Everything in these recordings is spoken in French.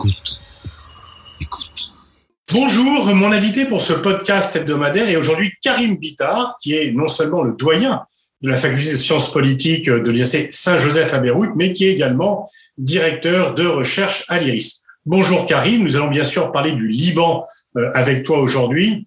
Écoute. Écoute. Bonjour, mon invité pour ce podcast hebdomadaire est aujourd'hui Karim Bittard, qui est non seulement le doyen de la faculté de sciences politiques de l'Université Saint-Joseph à Beyrouth, mais qui est également directeur de recherche à l'IRIS. Bonjour Karim, nous allons bien sûr parler du Liban euh, avec toi aujourd'hui.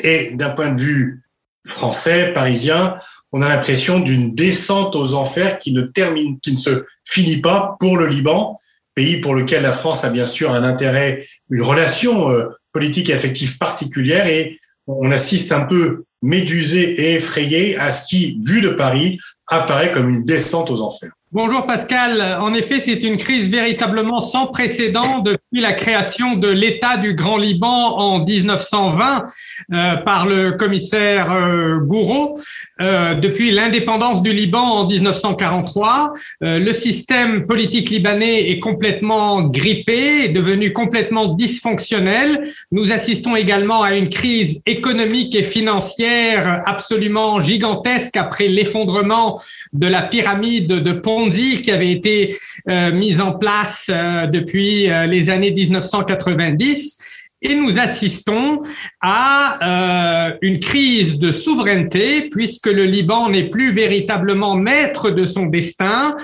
Et d'un point de vue français, parisien, on a l'impression d'une descente aux enfers qui ne termine, qui ne se finit pas pour le Liban, pays pour lequel la France a bien sûr un intérêt, une relation euh, politique et affective particulière et on assiste un peu médusé et effrayé à ce qui, vu de Paris, apparaît comme une descente aux enfers. Bonjour Pascal. En effet, c'est une crise véritablement sans précédent depuis la création de l'État du Grand Liban en 1920 euh, par le commissaire euh, Gouraud. Euh, depuis l'indépendance du Liban en 1943, euh, le système politique libanais est complètement grippé, est devenu complètement dysfonctionnel. Nous assistons également à une crise économique et financière absolument gigantesque après l'effondrement de la pyramide de Ponzi qui avait été euh, mise en place euh, depuis euh, les années 1990 et nous assistons à une crise de souveraineté puisque le Liban n'est plus véritablement maître de son destin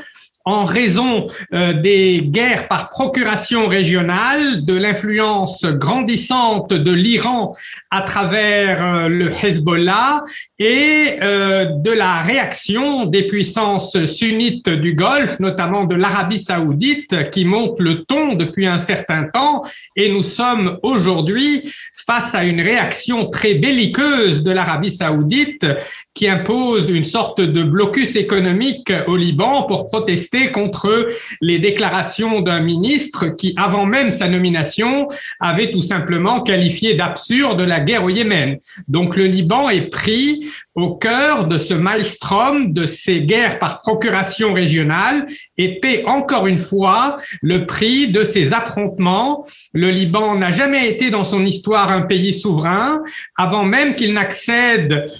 en raison euh, des guerres par procuration régionale, de l'influence grandissante de l'Iran à travers euh, le Hezbollah et euh, de la réaction des puissances sunnites du Golfe, notamment de l'Arabie saoudite, qui monte le ton depuis un certain temps. Et nous sommes aujourd'hui face à une réaction très belliqueuse de l'Arabie saoudite qui impose une sorte de blocus économique au Liban pour protester contre les déclarations d'un ministre qui, avant même sa nomination, avait tout simplement qualifié d'absurde la guerre au Yémen. Donc le Liban est pris au cœur de ce maelstrom de ces guerres par procuration régionale et paie encore une fois le prix de ces affrontements. Le Liban n'a jamais été dans son histoire un pays souverain avant même qu'il n'accède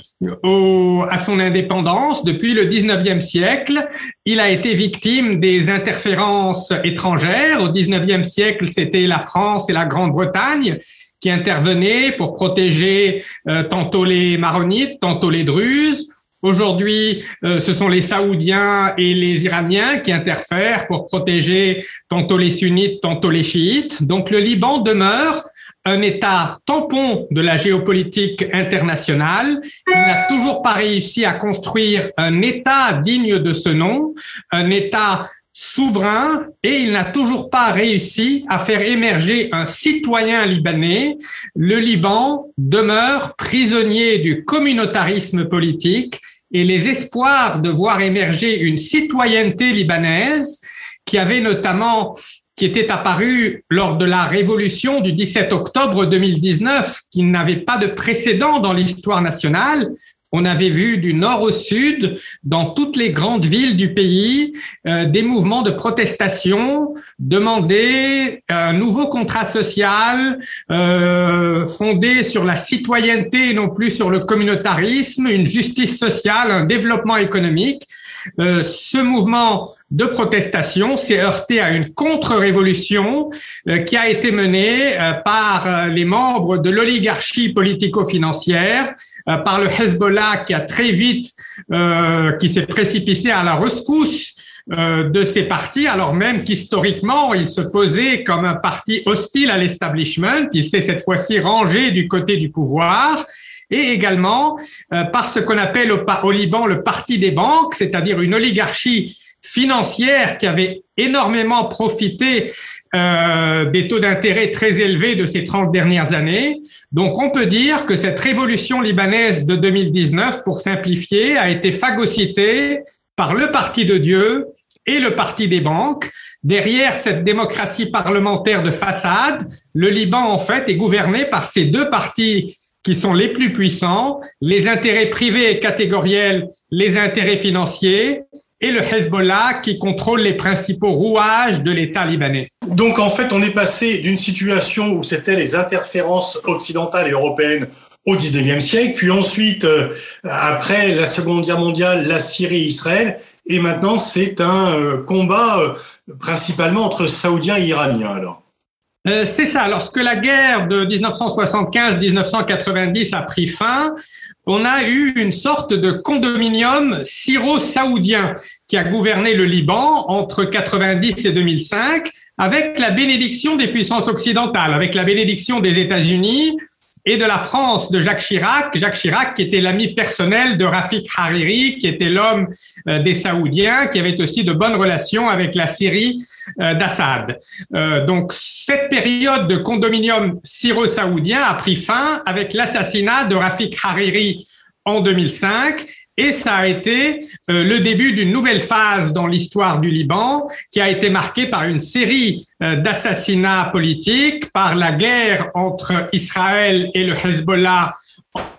à son indépendance depuis le 19e siècle. Il a été victime des interférences étrangères. Au 19e siècle, c'était la France et la Grande-Bretagne qui intervenaient pour protéger euh, tantôt les maronites, tantôt les druzes. Aujourd'hui, euh, ce sont les Saoudiens et les Iraniens qui interfèrent pour protéger tantôt les sunnites, tantôt les chiites. Donc le Liban demeure un État tampon de la géopolitique internationale. Il n'a toujours pas réussi à construire un État digne de ce nom, un État souverain et il n'a toujours pas réussi à faire émerger un citoyen libanais. Le Liban demeure prisonnier du communautarisme politique et les espoirs de voir émerger une citoyenneté libanaise qui avait notamment qui était apparu lors de la révolution du 17 octobre 2019, qui n'avait pas de précédent dans l'histoire nationale, on avait vu du nord au sud, dans toutes les grandes villes du pays, euh, des mouvements de protestation, demander un nouveau contrat social euh, fondé sur la citoyenneté et non plus sur le communautarisme, une justice sociale, un développement économique. Euh, ce mouvement de protestation s'est heurté à une contre-révolution qui a été menée par les membres de l'oligarchie politico-financière euh, par le Hezbollah qui a très vite, euh, qui s'est précipité à la rescousse euh, de ces partis, alors même qu'historiquement, il se posait comme un parti hostile à l'establishment. Il s'est cette fois-ci rangé du côté du pouvoir et également par ce qu'on appelle au, Liban le parti des banques, c'est-à-dire une oligarchie financière qui avait énormément profité euh, des taux d'intérêt très élevés de ces 30 dernières années. Donc on peut dire que cette révolution libanaise de 2019, pour simplifier, a été phagocytée par le Parti de Dieu et le Parti des banques. Derrière cette démocratie parlementaire de façade, le Liban, en fait, est gouverné par ces deux partis qui sont les plus puissants, les intérêts privés et catégoriels, les intérêts financiers, et le Hezbollah qui contrôle les principaux rouages de l'État libanais. Donc en fait, on est passé d'une situation où c'était les interférences occidentales et européennes au 19e siècle, puis ensuite, euh, après la Seconde Guerre mondiale, la Syrie et Israël, et maintenant c'est un euh, combat euh, principalement entre Saoudiens et Iraniens alors. Euh, c'est ça. Lorsque la guerre de 1975-1990 a pris fin, on a eu une sorte de condominium syro-saoudien qui a gouverné le Liban entre 90 et 2005 avec la bénédiction des puissances occidentales, avec la bénédiction des États-Unis et de la France de Jacques Chirac, Jacques Chirac qui était l'ami personnel de Rafik Hariri, qui était l'homme euh, des Saoudiens, qui avait aussi de bonnes relations avec la Syrie euh, d'Assad. Euh, donc cette période de condominium syro-saoudien a pris fin avec l'assassinat de Rafik Hariri en 2005 et ça a été euh, le début d'une nouvelle phase dans l'histoire du Liban qui a été marquée par une série euh, d'assassinats politiques, par la guerre entre Israël et le Hezbollah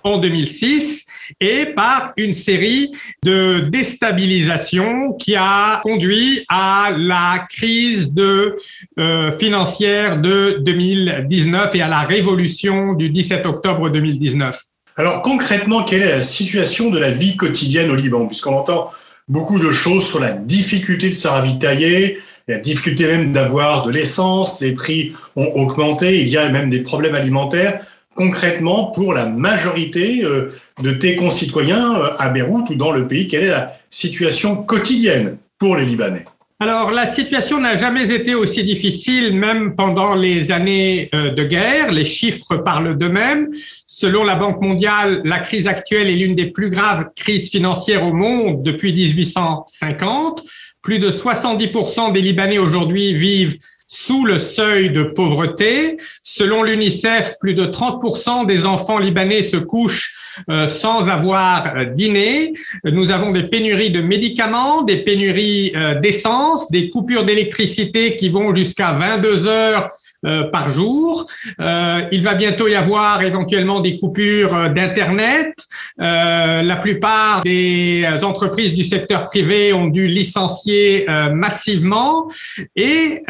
en 2006 et par une série de déstabilisations qui a conduit à la crise de, euh, financière de 2019 et à la révolution du 17 octobre 2019. Alors concrètement, quelle est la situation de la vie quotidienne au Liban? Puisqu'on entend beaucoup de choses sur la difficulté de se ravitailler, la difficulté même d'avoir de l'essence, les prix ont augmenté, il y a même des problèmes alimentaires. Concrètement, pour la majorité euh, de tes concitoyens euh, à Beyrouth ou dans le pays, quelle est la situation quotidienne pour les Libanais? Alors, la situation n'a jamais été aussi difficile, même pendant les années euh, de guerre. Les chiffres parlent d'eux-mêmes. Selon la Banque mondiale, la crise actuelle est l'une des plus graves crises financières au monde depuis 1850. Plus de 70% des Libanais aujourd'hui vivent sous le seuil de pauvreté. Selon l'UNICEF, plus de 30% des enfants libanais se couchent euh, sans avoir euh, dîné. Nous avons des pénuries de médicaments, des pénuries euh, d'essence, des coupures d'électricité qui vont jusqu'à 22 heures euh, par jour. Euh, il va bientôt y avoir éventuellement des coupures euh, d'Internet. la plupart des entreprises du secteur privé ont dû licencier massivement et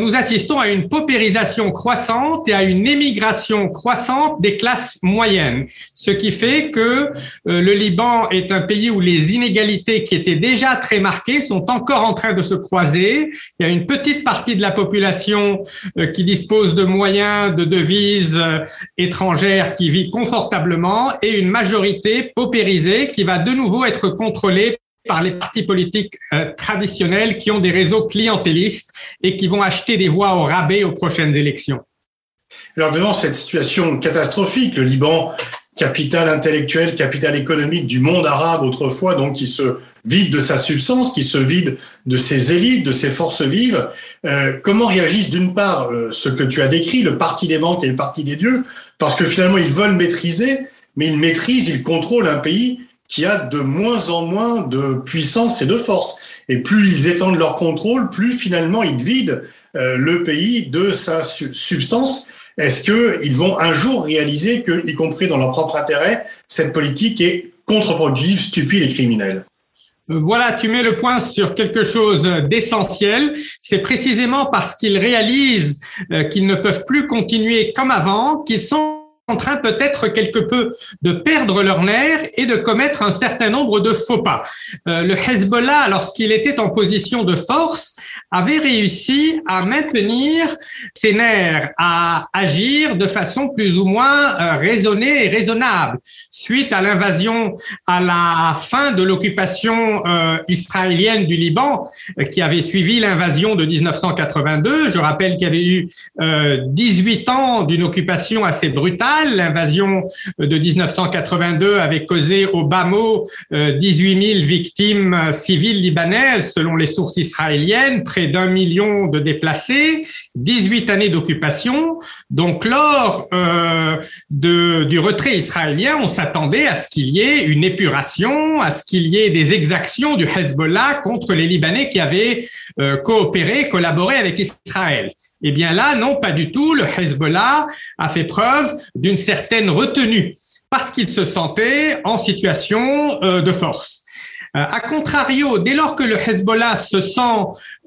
nous assistons à une paupérisation croissante et à une émigration croissante des classes moyennes, ce qui fait que le Liban est un pays où les inégalités qui étaient déjà très marquées sont encore en train de se croiser. Il y a une petite partie de la population qui dispose de moyens de devises euh, étrangères qui vit confortablement et une majorité paupérisée qui va de nouveau être contrôlée par les partis politiques euh, traditionnels qui ont des réseaux clientélistes et qui vont acheter des voix au rabais aux prochaines élections. Alors devant cette situation catastrophique, le Liban, capitale intellectuelle, capitale économique du monde arabe autrefois, donc qui se vide de sa substance, qui se vide de ses élites, de ses forces vives. Euh, comment réagissent d'une part euh, ce que tu as décrit, le parti des manques et le parti des dieux, parce que finalement ils veulent maîtriser, mais ils maîtrisent, ils contrôlent un pays qui a de moins en moins de puissance et de force. Et plus ils étendent leur contrôle, plus finalement ils vident euh, le pays de sa substance. Est-ce qu'ils vont un jour réaliser que, y compris dans leur propre intérêt, cette politique est contre-productive, stupide et criminelle? Voilà, tu mets le point sur quelque chose d'essentiel. C'est précisément parce qu'ils réalisent euh, qu'ils ne peuvent plus continuer comme avant, qu'ils sont train peut-être quelque peu de perdre leur nerf et de commettre un certain nombre de faux pas. Euh, le Hezbollah, lorsqu'il était en position de force, avait réussi à maintenir ses nerfs, à agir de façon plus ou moins euh, raisonnée et raisonnable. Suite à l'invasion à la fin de l'occupation euh, israélienne du Liban, qui avait suivi l'invasion de 1982, je rappelle qu'il y avait eu 18 ans d'une occupation assez brutale. L'invasion de 1982 avait causé au bas mot 18 000 victimes civiles libanaises, selon les sources israéliennes, d'un million de déplacés, 18 années d'occupation. Donc lors euh, du retrait israélien, on s'attendait à ce qu'il y ait une épuration, à ce qu'il y ait des exactions du Hezbollah contre les Libanais qui avaient euh, coopéré, collaboré avec Israël. Eh bien là, non, pas du tout. Le Hezbollah a fait preuve d'une certaine retenue parce qu'il se sentait en situation euh, de force. Euh, a contrario, dès lors que le Hezbollah se sent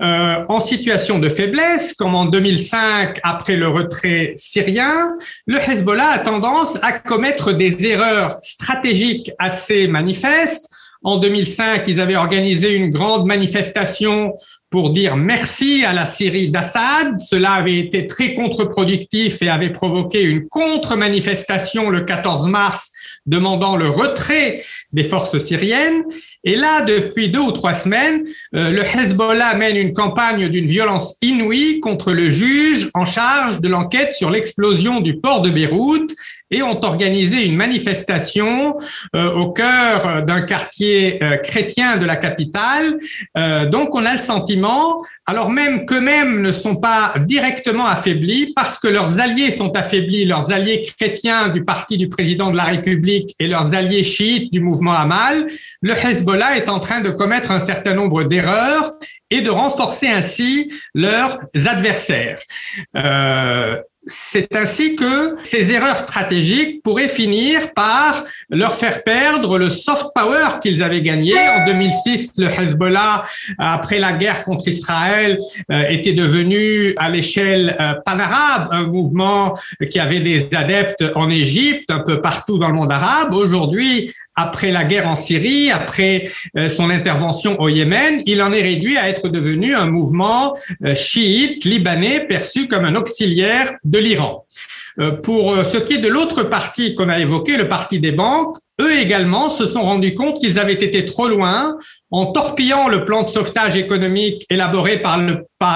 euh, en situation de faiblesse, comme en 2005 après le retrait syrien, le Hezbollah a tendance à commettre des erreurs stratégiques assez manifestes. En 2005, ils avaient organisé une grande manifestation pour dire merci à la Syrie d'Assad. Cela avait été très contre-productif et avait provoqué une contre-manifestation le 14 mars demandant le retrait des forces syriennes. Et là, depuis deux ou trois semaines, euh, le Hezbollah mène une campagne d'une violence inouïe contre le juge en charge de l'enquête sur l'explosion du port de Beyrouth et ont organisé une manifestation euh, au cœur d'un quartier euh, chrétien de la capitale. Euh, donc on a le sentiment, alors même qu'eux-mêmes ne sont pas directement affaiblis, parce que leurs alliés sont affaiblis, leurs alliés chrétiens du parti du président de la République et leurs alliés chiites du mouvement Hamal, le Hezbollah est en train de commettre un certain nombre d'erreurs et de renforcer ainsi leurs adversaires. Euh, c'est ainsi que ces erreurs stratégiques pourraient finir par leur faire perdre le soft power qu'ils avaient gagné. En 2006, le Hezbollah, après la guerre contre Israël, euh, était devenu à l'échelle euh, panarabe un mouvement qui avait des adeptes en Égypte, un peu partout dans le monde arabe. Aujourd'hui, après la guerre en Syrie, après euh, son intervention au Yémen, il en est réduit à être devenu un mouvement euh, chiite libanais perçu comme un auxiliaire de l'Iran. Euh, pour ce qui est de l'autre parti qu'on a évoqué, le parti des banques, eux également se sont rendus compte qu'ils avaient été trop loin en torpillant le plan de sauvetage économique élaboré par,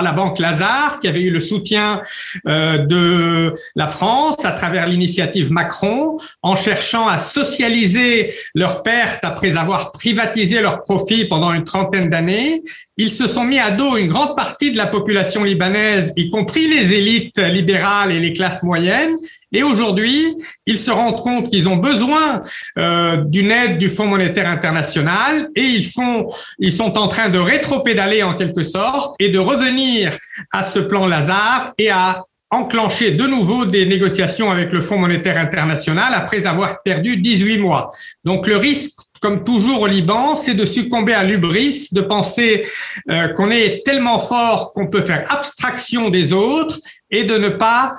la Banque Lazare, qui avait eu le soutien euh, de la France à travers l'initiative Macron, en cherchant à socialiser leurs pertes après avoir privatisé leurs profits pendant une trentaine d'années. Ils se sont mis à dos une grande partie de la population libanaise, y compris les élites libérales et les classes moyennes, et aujourd'hui, ils se rendent compte qu'ils ont besoin euh, d'une aide du Fonds monétaire international et ils font, ils sont en train de rétropédaler en quelque sorte et de revenir à ce plan Lazare et à enclencher de nouveau des négociations avec le Fonds monétaire international après avoir perdu 18 mois. Donc le risque comme toujours au Liban, c'est de succomber à l'ubris, de penser euh, qu'on est tellement fort qu'on peut faire abstraction des autres et de ne pas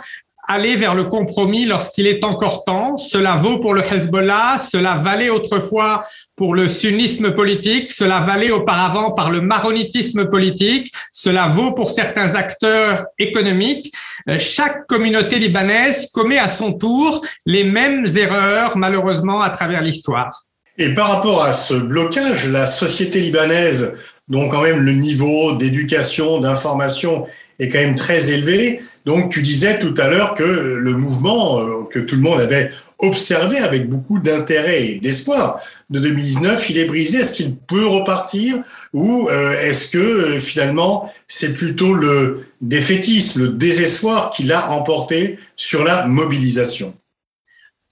aller vers le compromis lorsqu'il est encore temps. Cela vaut pour le Hezbollah, cela valait autrefois pour le sunnisme politique, cela valait auparavant par le maronitisme politique, cela vaut pour certains acteurs économiques. Euh, chaque communauté libanaise commet à son tour les mêmes erreurs, malheureusement, à travers l'histoire. Et par rapport à ce blocage, la société libanaise, dont quand même le niveau d'éducation, d'information est quand même très élevé, donc, tu disais tout à l'heure que le mouvement euh, que tout le monde avait observé avec beaucoup d'intérêt et d'espoir de 2019, il est brisé. Est-ce qu'il peut repartir ou euh, est-ce que euh, finalement c'est plutôt le défaitisme, le désespoir qui l'a emporté sur la mobilisation?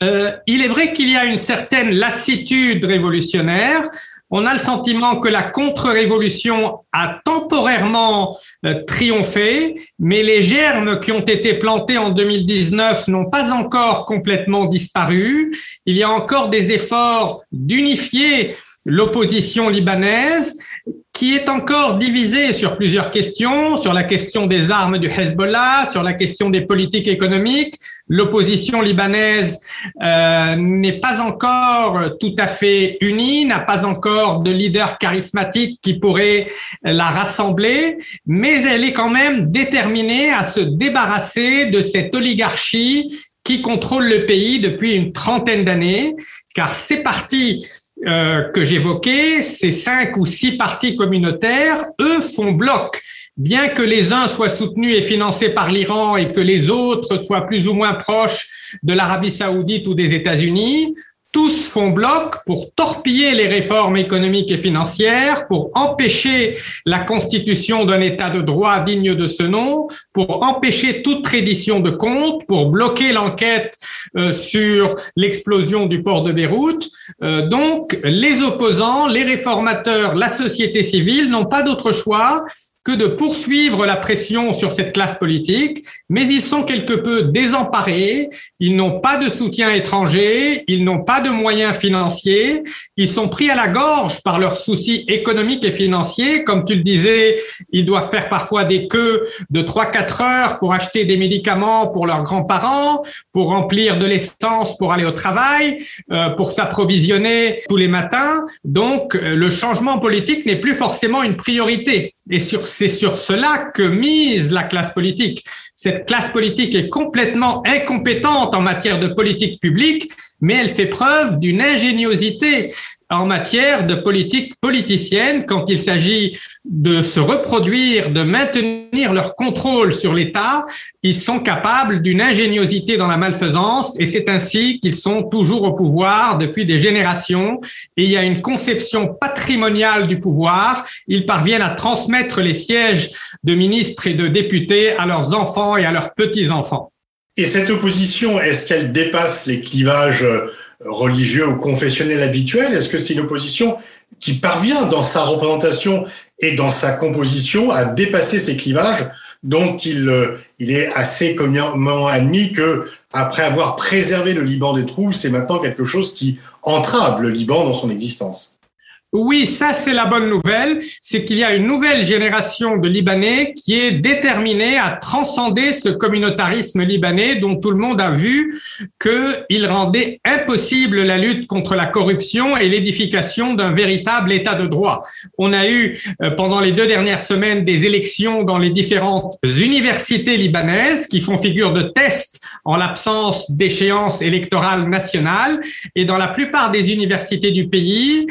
Il est vrai qu'il y a une certaine lassitude révolutionnaire on a le sentiment que la contre-révolution a temporairement euh, triomphé, mais les germes qui ont été plantés en 2019 n'ont pas encore complètement disparu. Il y a encore des efforts d'unifier l'opposition libanaise qui est encore divisée sur plusieurs questions, sur la question des armes du Hezbollah, sur la question des politiques économiques. L'opposition libanaise euh, n'est pas encore tout à fait unie, n'a pas encore de leader charismatique qui pourrait la rassembler, mais elle est quand même déterminée à se débarrasser de cette oligarchie qui contrôle le pays depuis une trentaine d'années, car ces partis euh, que j'évoquais, ces cinq ou six partis communautaires, eux font bloc. Bien que les uns soient soutenus et financés par l'Iran et que les autres soient plus ou moins proches de l'Arabie saoudite ou des États-Unis, tous font bloc pour torpiller les réformes économiques et financières, pour empêcher la constitution d'un État de droit digne de ce nom, pour empêcher toute reddition de comptes, pour bloquer l'enquête euh, sur l'explosion du port de Beyrouth. Euh, donc, les opposants, les réformateurs, la société civile n'ont pas d'autre choix que de poursuivre la pression sur cette classe politique, mais ils sont quelque peu désemparés, ils n'ont pas de soutien étranger, ils n'ont pas de moyens financiers, ils sont pris à la gorge par leurs soucis économiques et financiers. Comme tu le disais, ils doivent faire parfois des queues de 3-4 heures pour acheter des médicaments pour leurs grands-parents, pour remplir de l'essence pour aller au travail, euh, pour s'approvisionner tous les matins. Donc, euh, le changement politique n'est plus forcément une priorité. Et c'est sur cela que mise la classe politique. Cette classe politique est complètement incompétente en matière de politique publique, mais elle fait preuve d'une ingéniosité en matière de politique politicienne quand il s'agit de se reproduire, de maintenir leur contrôle sur l'État, ils sont capables d'une ingéniosité dans la malfaisance et c'est ainsi qu'ils sont toujours au pouvoir depuis des générations et il y a une conception patrimoniale du pouvoir. Ils parviennent à transmettre les sièges de ministres et de députés à leurs enfants et à leurs petits-enfants. Et cette opposition, est-ce qu'elle dépasse les clivages religieux ou confessionnel habituel Est-ce que c'est une opposition qui parvient dans sa représentation et dans sa composition à dépasser ces clivages dont il, euh, il est assez communément admis que après avoir préservé le Liban des troubles, c'est maintenant quelque chose qui entrave le Liban dans son existence? Oui, ça c'est la bonne nouvelle, c'est qu'il y a une nouvelle génération de Libanais qui est déterminée à transcender ce communautarisme libanais dont tout le monde a vu qu'il rendait impossible la lutte contre la corruption et l'édification d'un véritable État de droit. On a eu euh, pendant les deux dernières semaines des élections dans les différentes universités libanaises qui font figure de test en l'absence d'échéance électorale nationale et dans la plupart des universités du pays,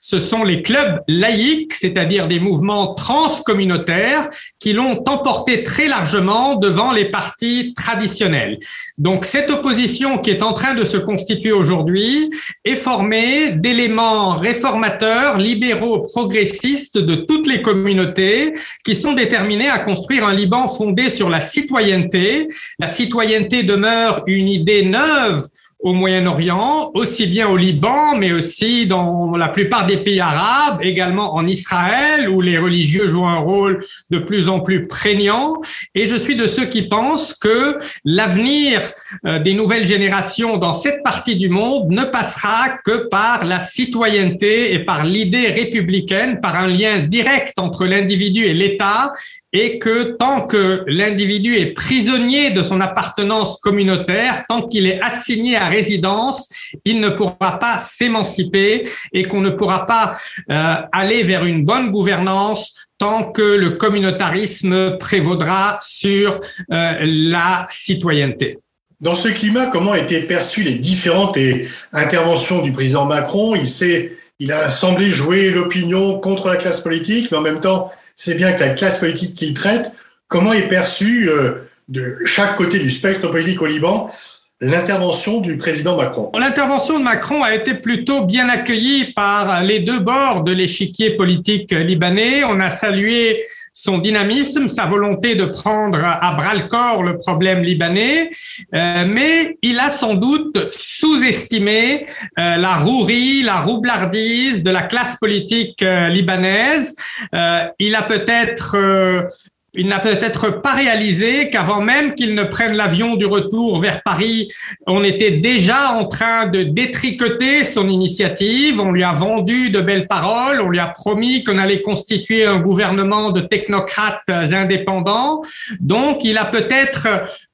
ce sont les clubs laïques, c'est-à-dire des mouvements transcommunautaires, qui l'ont emporté très largement devant les partis traditionnels. Donc cette opposition qui est en train de se constituer aujourd'hui est formée d'éléments réformateurs, libéraux, progressistes de toutes les communautés qui sont déterminés à construire un Liban fondé sur la citoyenneté. La citoyenneté demeure une idée neuve au Moyen-Orient, aussi bien au Liban, mais aussi dans la plupart des pays arabes, également en Israël, où les religieux jouent un rôle de plus en plus prégnant. Et je suis de ceux qui pensent que l'avenir des nouvelles générations dans cette partie du monde ne passera que par la citoyenneté et par l'idée républicaine, par un lien direct entre l'individu et l'État et que tant que l'individu est prisonnier de son appartenance communautaire, tant qu'il est assigné à résidence, il ne pourra pas s'émanciper et qu'on ne pourra pas euh, aller vers une bonne gouvernance tant que le communautarisme prévaudra sur euh, la citoyenneté. Dans ce climat, comment étaient perçues les différentes interventions du président Macron? Il il a semblé jouer l'opinion contre la classe politique, mais en même temps, c'est bien que la classe politique qu'il traite, comment est perçue euh, de chaque côté du spectre politique au Liban l'intervention du président Macron? L'intervention de Macron a été plutôt bien accueillie par les deux bords de l'échiquier politique libanais. On a salué son dynamisme, sa volonté de prendre à bras le corps le problème libanais, euh, mais il a sans doute sous-estimé euh, la rouerie, la roublardise de la classe politique euh, libanaise. il a peut-être il n'a peut-être pas réalisé qu'avant même qu'il ne prenne l'avion du retour vers Paris, on était déjà en train de détricoter son initiative. On lui a vendu de belles paroles. On lui a promis qu'on allait constituer un gouvernement de technocrates indépendants. Donc, il a peut-être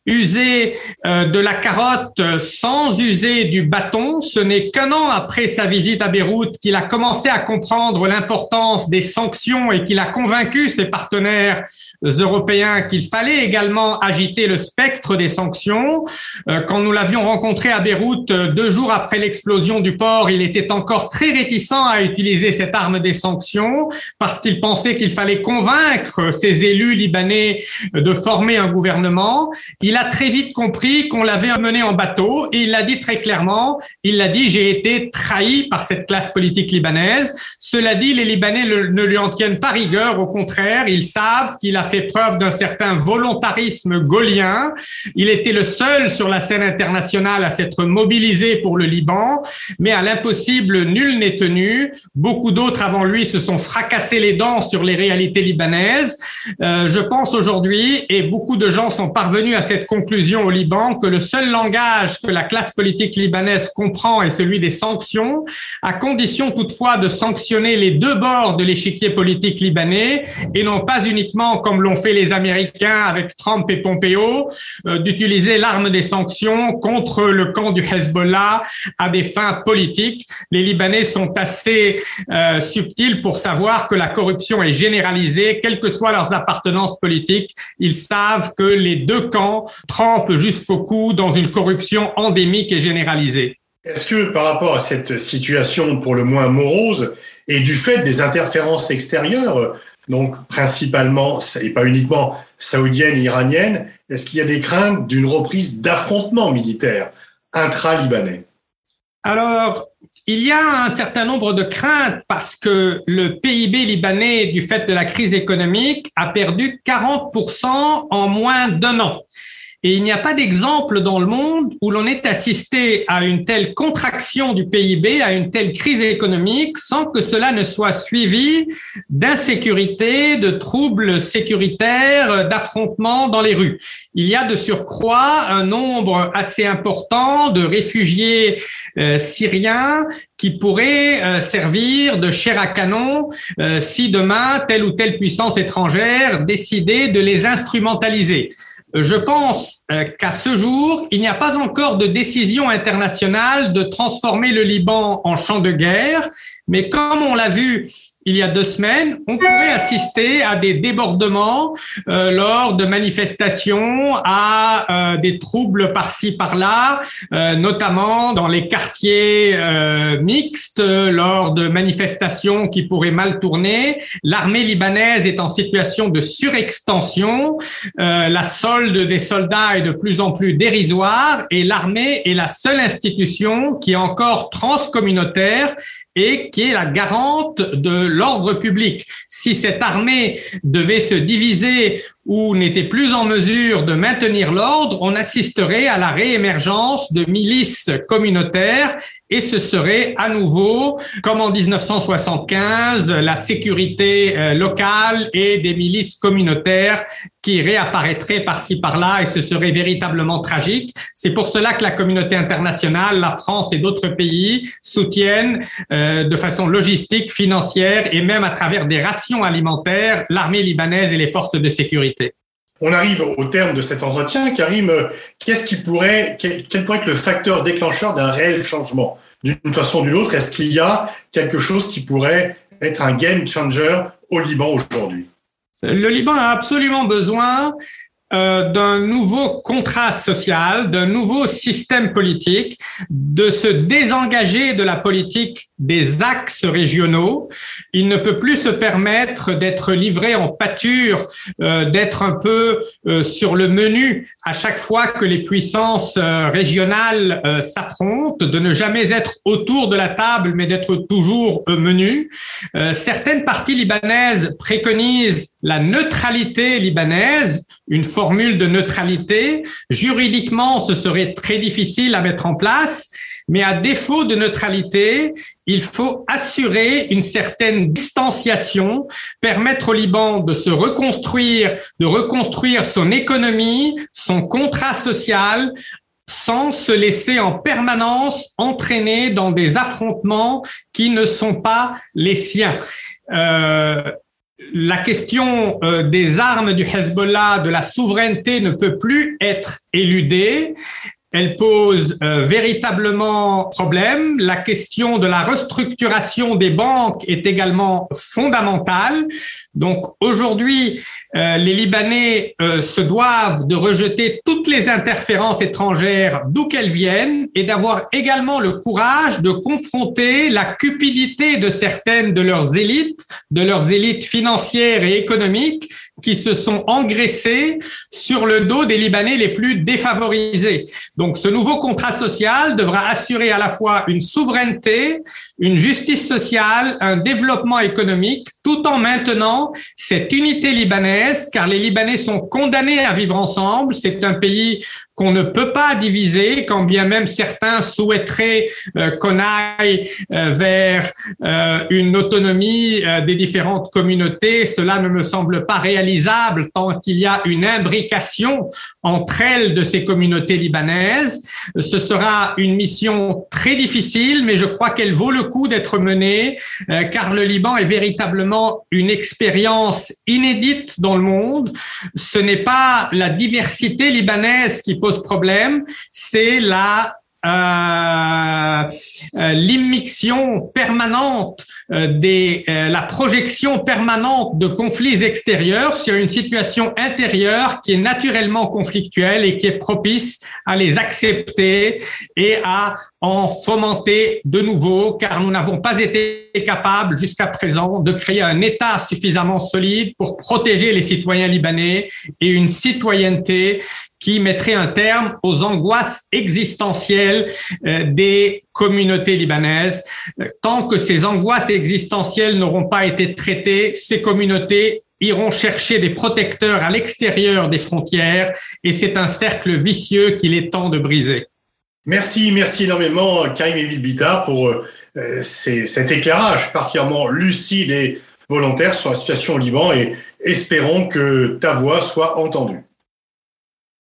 user euh, de la carotte sans user du bâton. Ce n'est qu'un an après sa visite à Beyrouth qu'il a commencé à comprendre l'importance des sanctions et qu'il a convaincu ses partenaires européens qu'il fallait également agiter le spectre des sanctions. Euh, quand nous l'avions rencontré à Beyrouth euh, deux jours après l'explosion du port, il était encore très réticent à utiliser cette arme des sanctions parce qu'il pensait qu'il fallait convaincre ses élus libanais de former un gouvernement a très vite compris qu'on l'avait amené en bateau et il l'a dit très clairement. Il l'a dit, j'ai été trahi par cette classe politique libanaise. Cela dit, les Libanais ne lui en tiennent pas rigueur. Au contraire, ils savent qu'il a fait preuve d'un certain volontarisme gaulien. Il était le seul sur la scène internationale à s'être mobilisé pour le Liban, mais à l'impossible, nul n'est tenu. Beaucoup d'autres avant lui se sont fracassés les dents sur les réalités libanaises. Euh, je pense aujourd'hui, et beaucoup de gens sont parvenus à cette conclusion au Liban que le seul langage que la classe politique libanaise comprend est celui des sanctions, à condition toutefois de sanctionner les deux bords de l'échiquier politique libanais et non pas uniquement comme l'ont fait les Américains avec Trump et Pompeo, euh, d'utiliser l'arme des sanctions contre le camp du Hezbollah à des fins politiques. Les Libanais sont assez euh, subtils pour savoir que la corruption est généralisée, quelles que soient leurs appartenances politiques. Ils savent que les deux camps trempent jusqu'au cou dans une corruption endémique et généralisée. Est-ce que par rapport à cette situation pour le moins morose et du fait des interférences extérieures, donc principalement et pas uniquement saoudiennes et iraniennes, est-ce qu'il y a des craintes d'une reprise d'affrontements militaires intra-libanais? Alors, il y a un certain nombre de craintes parce que le PIB libanais, du fait de la crise économique, a perdu 40% en moins d'un an. Et il n'y a pas d'exemple dans le monde où l'on ait assisté à une telle contraction du PIB, à une telle crise économique, sans que cela ne soit suivi d'insécurité, de troubles sécuritaires, d'affrontements dans les rues. Il y a de surcroît un nombre assez important de réfugiés euh, syriens qui pourraient euh, servir de chair à canon euh, si demain telle ou telle puissance étrangère décidait de les instrumentaliser. Je pense euh, qu'à ce jour, il n'y a pas encore de décision internationale de transformer le Liban en champ de guerre, mais comme on l'a vu il y a deux semaines, on pourrait assister à des débordements euh, lors de manifestations, à euh, des troubles par-ci par-là, euh, notamment dans les quartiers mixtes, lors de manifestations qui pourraient mal tourner. L'armée libanaise est en situation de surextension, la solde des soldats est de plus en plus dérisoire et l'armée est la seule institution qui est encore transcommunautaire et qui est la garante de l'ordre public. Si cette armée devait se diviser ou n'était plus en mesure de maintenir l'ordre, on assisterait à la réémergence de milices communautaires et ce serait à nouveau, comme en 1975, la sécurité euh, locale et des milices communautaires qui réapparaîtraient par-ci par-là et ce serait véritablement tragique. C'est pour cela que la communauté internationale, la France et d'autres pays soutiennent euh, de façon logistique, financière et même à travers des rations alimentaires l'armée libanaise et les forces de sécurité. On arrive au terme de cet entretien. Karim, qu'est-ce qui pourrait, quel, pourrait être le facteur déclencheur d'un réel changement? D'une façon ou d'une autre, est-ce qu'il y a quelque chose qui pourrait être un game changer au Liban aujourd'hui? Le Liban a absolument besoin euh, d'un nouveau contrat social, d'un nouveau système politique, de se désengager de la politique des axes régionaux. Il ne peut plus se permettre d'être livré en pâture, euh, d'être un peu euh, sur le menu à chaque fois que les puissances régionales s'affrontent, de ne jamais être autour de la table, mais d'être toujours menu. Certaines parties libanaises préconisent la neutralité libanaise, une formule de neutralité. Juridiquement, ce serait très difficile à mettre en place. Mais à défaut de neutralité, il faut assurer une certaine distanciation, permettre au Liban de se reconstruire, de reconstruire son économie, son contrat social, sans se laisser en permanence entraîner dans des affrontements qui ne sont pas les siens. Euh, la question euh, des armes du Hezbollah, de la souveraineté ne peut plus être éludée. Elle pose euh, véritablement problème. La question de la restructuration des banques est également fondamentale. Donc aujourd'hui, euh, les Libanais euh, se doivent de rejeter toutes les interférences étrangères d'où qu'elles viennent et d'avoir également le courage de confronter la cupidité de certaines de leurs élites, de leurs élites financières et économiques qui se sont engraissés sur le dos des Libanais les plus défavorisés. Donc ce nouveau contrat social devra assurer à la fois une souveraineté, une justice sociale, un développement économique, tout en maintenant cette unité libanaise, car les Libanais sont condamnés à vivre ensemble. C'est un pays qu'on ne peut pas diviser, quand bien même certains souhaiteraient euh, qu'on aille euh, vers euh, une autonomie des différentes communautés. Cela ne me semble pas réalisable tant qu'il y a une imbrication entre elles de ces communautés libanaises. Ce sera une mission très difficile, mais je crois qu'elle vaut le coup d'être menée, car le Liban est véritablement une expérience inédite dans le monde. Ce n'est pas la diversité libanaise qui pose problème, c'est la euh, euh, l'immixtion permanente euh, des la projection permanente de conflits extérieurs sur une situation intérieure qui est naturellement conflictuelle et qui est propice à les accepter et à en fomenter de nouveau car nous n'avons pas été capables jusqu'à présent de créer un État suffisamment solide pour protéger les citoyens libanais et une citoyenneté qui mettrait un terme aux angoisses existentielles euh, des communautés libanaises. Euh, tant que ces angoisses existentielles n'auront pas été traitées, ces communautés iront chercher des protecteurs à l'extérieur des frontières et c'est un cercle vicieux qu'il est temps de briser. Merci, merci énormément Karim Emile Bittard pour euh, cet éclairage particulièrement lucide et volontaire sur la situation au Liban et espérons que ta voix soit entendue.